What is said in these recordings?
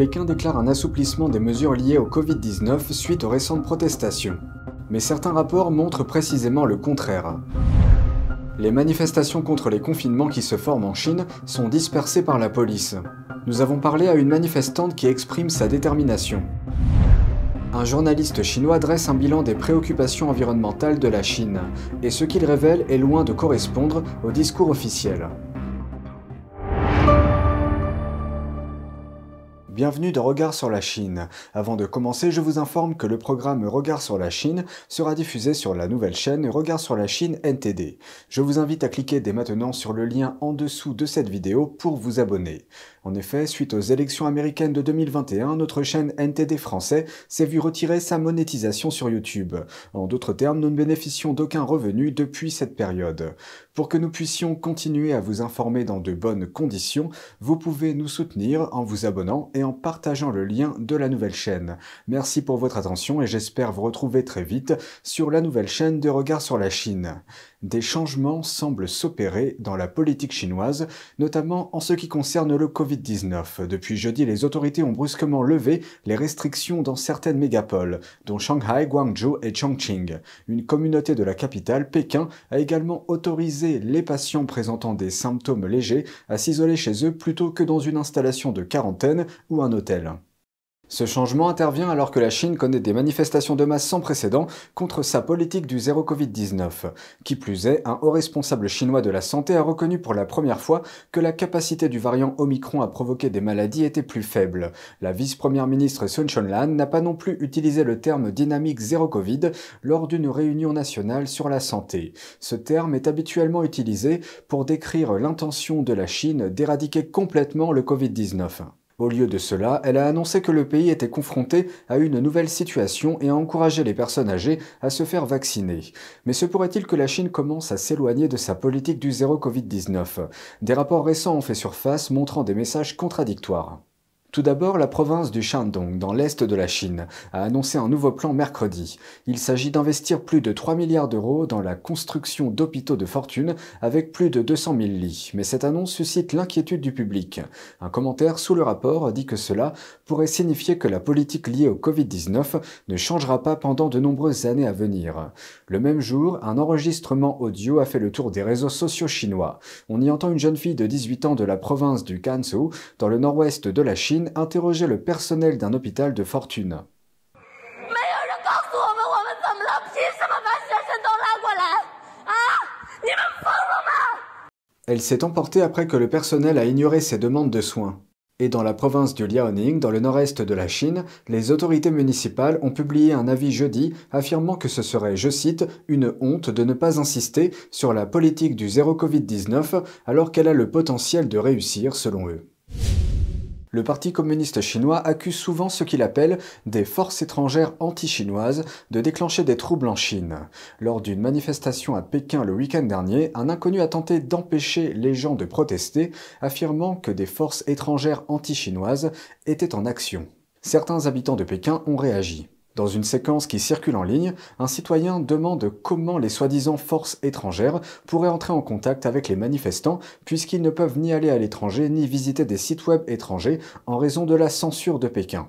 Pékin déclare un assouplissement des mesures liées au Covid-19 suite aux récentes protestations. Mais certains rapports montrent précisément le contraire. Les manifestations contre les confinements qui se forment en Chine sont dispersées par la police. Nous avons parlé à une manifestante qui exprime sa détermination. Un journaliste chinois dresse un bilan des préoccupations environnementales de la Chine, et ce qu'il révèle est loin de correspondre au discours officiel. Bienvenue dans Regard sur la Chine. Avant de commencer, je vous informe que le programme Regard sur la Chine sera diffusé sur la nouvelle chaîne Regard sur la Chine NTD. Je vous invite à cliquer dès maintenant sur le lien en dessous de cette vidéo pour vous abonner. En effet, suite aux élections américaines de 2021, notre chaîne NTD français s'est vue retirer sa monétisation sur YouTube. En d'autres termes, nous ne bénéficions d'aucun revenu depuis cette période. Pour que nous puissions continuer à vous informer dans de bonnes conditions, vous pouvez nous soutenir en vous abonnant et en partageant le lien de la nouvelle chaîne. Merci pour votre attention et j'espère vous retrouver très vite sur la nouvelle chaîne de Regard sur la Chine des changements semblent s'opérer dans la politique chinoise, notamment en ce qui concerne le Covid-19. Depuis jeudi, les autorités ont brusquement levé les restrictions dans certaines mégapoles, dont Shanghai, Guangzhou et Chongqing. Une communauté de la capitale, Pékin, a également autorisé les patients présentant des symptômes légers à s'isoler chez eux plutôt que dans une installation de quarantaine ou un hôtel. Ce changement intervient alors que la Chine connaît des manifestations de masse sans précédent contre sa politique du zéro Covid-19. Qui plus est, un haut responsable chinois de la santé a reconnu pour la première fois que la capacité du variant Omicron à provoquer des maladies était plus faible. La vice-première ministre Sun Chonlan n'a pas non plus utilisé le terme dynamique zéro Covid lors d'une réunion nationale sur la santé. Ce terme est habituellement utilisé pour décrire l'intention de la Chine d'éradiquer complètement le Covid-19. Au lieu de cela, elle a annoncé que le pays était confronté à une nouvelle situation et a encouragé les personnes âgées à se faire vacciner. Mais se pourrait-il que la Chine commence à s'éloigner de sa politique du zéro Covid-19 Des rapports récents ont fait surface montrant des messages contradictoires. Tout d'abord, la province du Shandong, dans l'est de la Chine, a annoncé un nouveau plan mercredi. Il s'agit d'investir plus de 3 milliards d'euros dans la construction d'hôpitaux de fortune avec plus de 200 000 lits. Mais cette annonce suscite l'inquiétude du public. Un commentaire sous le rapport dit que cela pourrait signifier que la politique liée au Covid-19 ne changera pas pendant de nombreuses années à venir. Le même jour, un enregistrement audio a fait le tour des réseaux sociaux chinois. On y entend une jeune fille de 18 ans de la province du Gansu, dans le nord-ouest de la Chine, interrogeait le personnel d'un hôpital de fortune. Elle s'est emportée après que le personnel a ignoré ses demandes de soins. Et dans la province du Liaoning, dans le nord-est de la Chine, les autorités municipales ont publié un avis jeudi affirmant que ce serait, je cite, une honte de ne pas insister sur la politique du zéro Covid-19 alors qu'elle a le potentiel de réussir selon eux. Le Parti communiste chinois accuse souvent ce qu'il appelle des forces étrangères anti-chinoises de déclencher des troubles en Chine. Lors d'une manifestation à Pékin le week-end dernier, un inconnu a tenté d'empêcher les gens de protester, affirmant que des forces étrangères anti-chinoises étaient en action. Certains habitants de Pékin ont réagi. Dans une séquence qui circule en ligne, un citoyen demande comment les soi-disant forces étrangères pourraient entrer en contact avec les manifestants puisqu'ils ne peuvent ni aller à l'étranger ni visiter des sites web étrangers en raison de la censure de Pékin.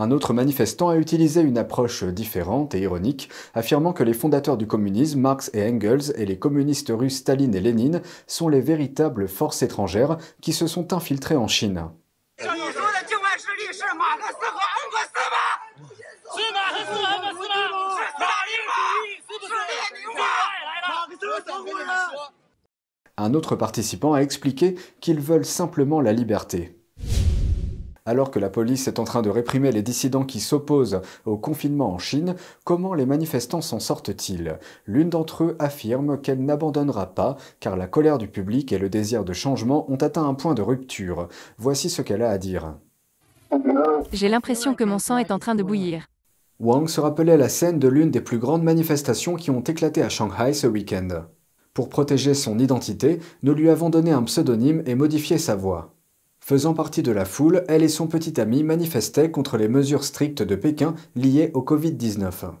Un autre manifestant a utilisé une approche différente et ironique, affirmant que les fondateurs du communisme, Marx et Engels, et les communistes russes Staline et Lénine, sont les véritables forces étrangères qui se sont infiltrées en Chine. Un autre participant a expliqué qu'ils veulent simplement la liberté. Alors que la police est en train de réprimer les dissidents qui s'opposent au confinement en Chine, comment les manifestants s'en sortent-ils? L'une d'entre eux affirme qu'elle n'abandonnera pas car la colère du public et le désir de changement ont atteint un point de rupture. Voici ce qu'elle a à dire. J'ai l'impression que mon sang est en train de bouillir. Wang se rappelait la scène de l'une des plus grandes manifestations qui ont éclaté à Shanghai ce week-end. Pour protéger son identité, nous lui avons donné un pseudonyme et modifié sa voix. Faisant partie de la foule, elle et son petit ami manifestaient contre les mesures strictes de Pékin liées au Covid-19.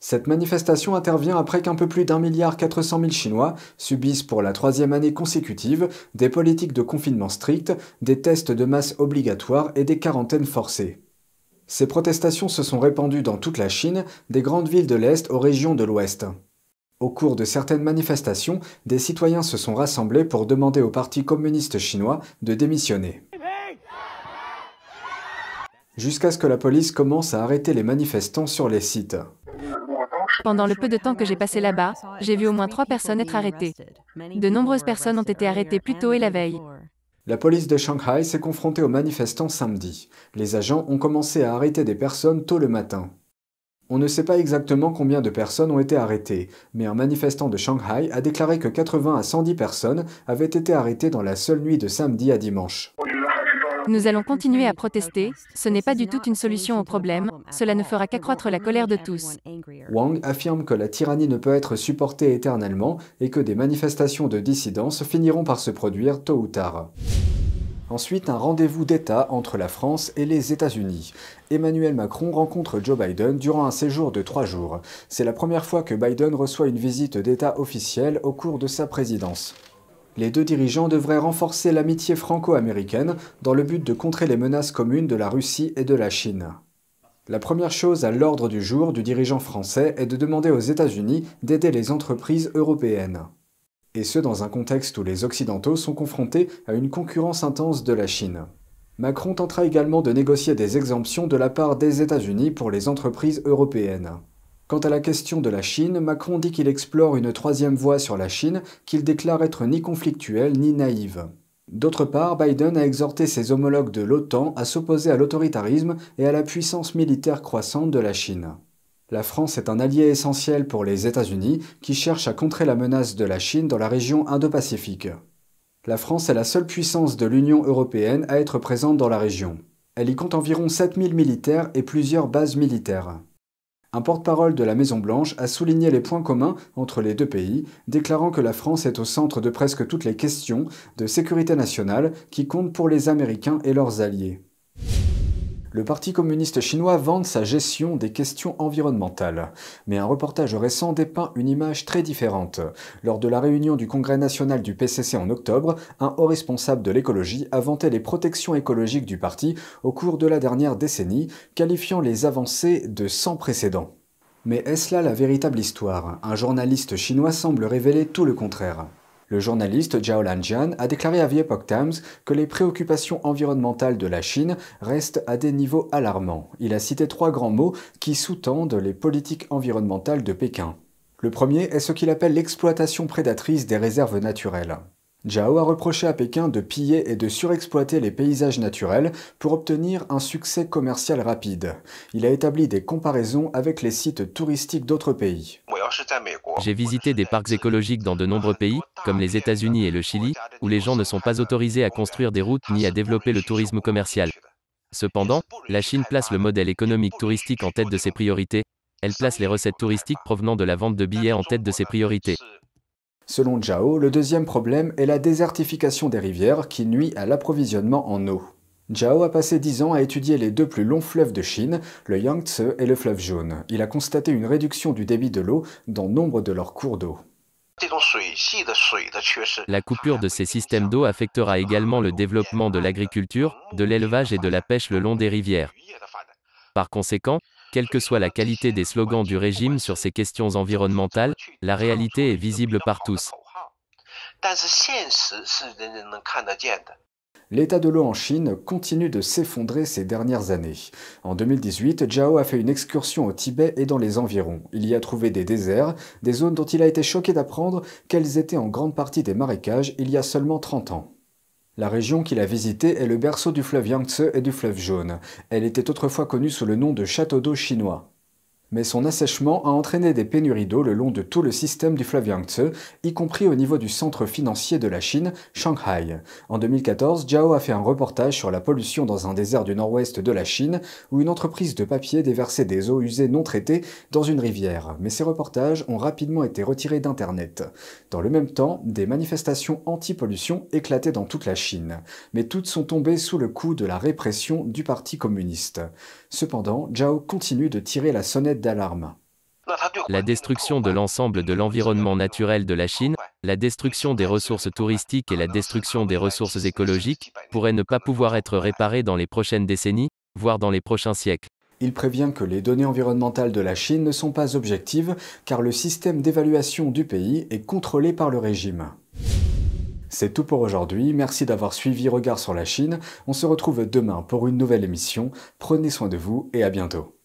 Cette manifestation intervient après qu'un peu plus d'un milliard quatre cent mille Chinois subissent pour la troisième année consécutive des politiques de confinement strictes, des tests de masse obligatoires et des quarantaines forcées. Ces protestations se sont répandues dans toute la Chine, des grandes villes de l'Est aux régions de l'Ouest. Au cours de certaines manifestations, des citoyens se sont rassemblés pour demander au Parti communiste chinois de démissionner. Jusqu'à ce que la police commence à arrêter les manifestants sur les sites. Pendant le peu de temps que j'ai passé là-bas, j'ai vu au moins trois personnes être arrêtées. De nombreuses personnes ont été arrêtées plus tôt et la veille. La police de Shanghai s'est confrontée aux manifestants samedi. Les agents ont commencé à arrêter des personnes tôt le matin. On ne sait pas exactement combien de personnes ont été arrêtées, mais un manifestant de Shanghai a déclaré que 80 à 110 personnes avaient été arrêtées dans la seule nuit de samedi à dimanche. Nous allons continuer à protester, ce n'est pas du tout une solution au problème, cela ne fera qu'accroître la colère de tous. Wang affirme que la tyrannie ne peut être supportée éternellement et que des manifestations de dissidence finiront par se produire tôt ou tard. Ensuite, un rendez-vous d'État entre la France et les États-Unis. Emmanuel Macron rencontre Joe Biden durant un séjour de trois jours. C'est la première fois que Biden reçoit une visite d'État officielle au cours de sa présidence. Les deux dirigeants devraient renforcer l'amitié franco-américaine dans le but de contrer les menaces communes de la Russie et de la Chine. La première chose à l'ordre du jour du dirigeant français est de demander aux États-Unis d'aider les entreprises européennes. Et ce dans un contexte où les Occidentaux sont confrontés à une concurrence intense de la Chine. Macron tentera également de négocier des exemptions de la part des États-Unis pour les entreprises européennes. Quant à la question de la Chine, Macron dit qu'il explore une troisième voie sur la Chine qu'il déclare être ni conflictuelle ni naïve. D'autre part, Biden a exhorté ses homologues de l'OTAN à s'opposer à l'autoritarisme et à la puissance militaire croissante de la Chine. La France est un allié essentiel pour les États-Unis qui cherchent à contrer la menace de la Chine dans la région Indo-Pacifique. La France est la seule puissance de l'Union européenne à être présente dans la région. Elle y compte environ 7000 militaires et plusieurs bases militaires. Un porte-parole de la Maison-Blanche a souligné les points communs entre les deux pays, déclarant que la France est au centre de presque toutes les questions de sécurité nationale qui comptent pour les Américains et leurs alliés. Le Parti communiste chinois vante sa gestion des questions environnementales. Mais un reportage récent dépeint une image très différente. Lors de la réunion du Congrès national du PCC en octobre, un haut responsable de l'écologie a vanté les protections écologiques du parti au cours de la dernière décennie, qualifiant les avancées de sans précédent. Mais est-ce là la véritable histoire? Un journaliste chinois semble révéler tout le contraire. Le journaliste Zhao Lanjian a déclaré à The Epoch Times que les préoccupations environnementales de la Chine restent à des niveaux alarmants. Il a cité trois grands mots qui sous-tendent les politiques environnementales de Pékin. Le premier est ce qu'il appelle l'exploitation prédatrice des réserves naturelles. Zhao a reproché à Pékin de piller et de surexploiter les paysages naturels pour obtenir un succès commercial rapide. Il a établi des comparaisons avec les sites touristiques d'autres pays. J'ai visité des parcs écologiques dans de nombreux pays, comme les États-Unis et le Chili, où les gens ne sont pas autorisés à construire des routes ni à développer le tourisme commercial. Cependant, la Chine place le modèle économique touristique en tête de ses priorités, elle place les recettes touristiques provenant de la vente de billets en tête de ses priorités. Selon Zhao, le deuxième problème est la désertification des rivières qui nuit à l'approvisionnement en eau. Zhao a passé dix ans à étudier les deux plus longs fleuves de Chine, le Yangtze et le fleuve jaune. Il a constaté une réduction du débit de l'eau dans nombre de leurs cours d'eau. La coupure de ces systèmes d'eau affectera également le développement de l'agriculture, de l'élevage et de la pêche le long des rivières. Par conséquent, quelle que soit la qualité des slogans du régime sur ces questions environnementales, la réalité est visible par tous. L'état de l'eau en Chine continue de s'effondrer ces dernières années. En 2018, Zhao a fait une excursion au Tibet et dans les environs. Il y a trouvé des déserts, des zones dont il a été choqué d'apprendre qu'elles étaient en grande partie des marécages il y a seulement 30 ans. La région qu'il a visitée est le berceau du fleuve Yangtze et du fleuve Jaune. Elle était autrefois connue sous le nom de château d'eau chinois. Mais son assèchement a entraîné des pénuries d'eau le long de tout le système du fleuve Yangtze, y compris au niveau du centre financier de la Chine, Shanghai. En 2014, Zhao a fait un reportage sur la pollution dans un désert du nord-ouest de la Chine, où une entreprise de papier déversait des eaux usées non traitées dans une rivière. Mais ces reportages ont rapidement été retirés d'Internet. Dans le même temps, des manifestations anti-pollution éclataient dans toute la Chine. Mais toutes sont tombées sous le coup de la répression du Parti communiste. Cependant, Zhao continue de tirer la sonnette d'alarme. La destruction de l'ensemble de l'environnement naturel de la Chine, la destruction des ressources touristiques et la destruction des ressources écologiques pourraient ne pas pouvoir être réparées dans les prochaines décennies, voire dans les prochains siècles. Il prévient que les données environnementales de la Chine ne sont pas objectives car le système d'évaluation du pays est contrôlé par le régime. C'est tout pour aujourd'hui, merci d'avoir suivi Regard sur la Chine, on se retrouve demain pour une nouvelle émission, prenez soin de vous et à bientôt.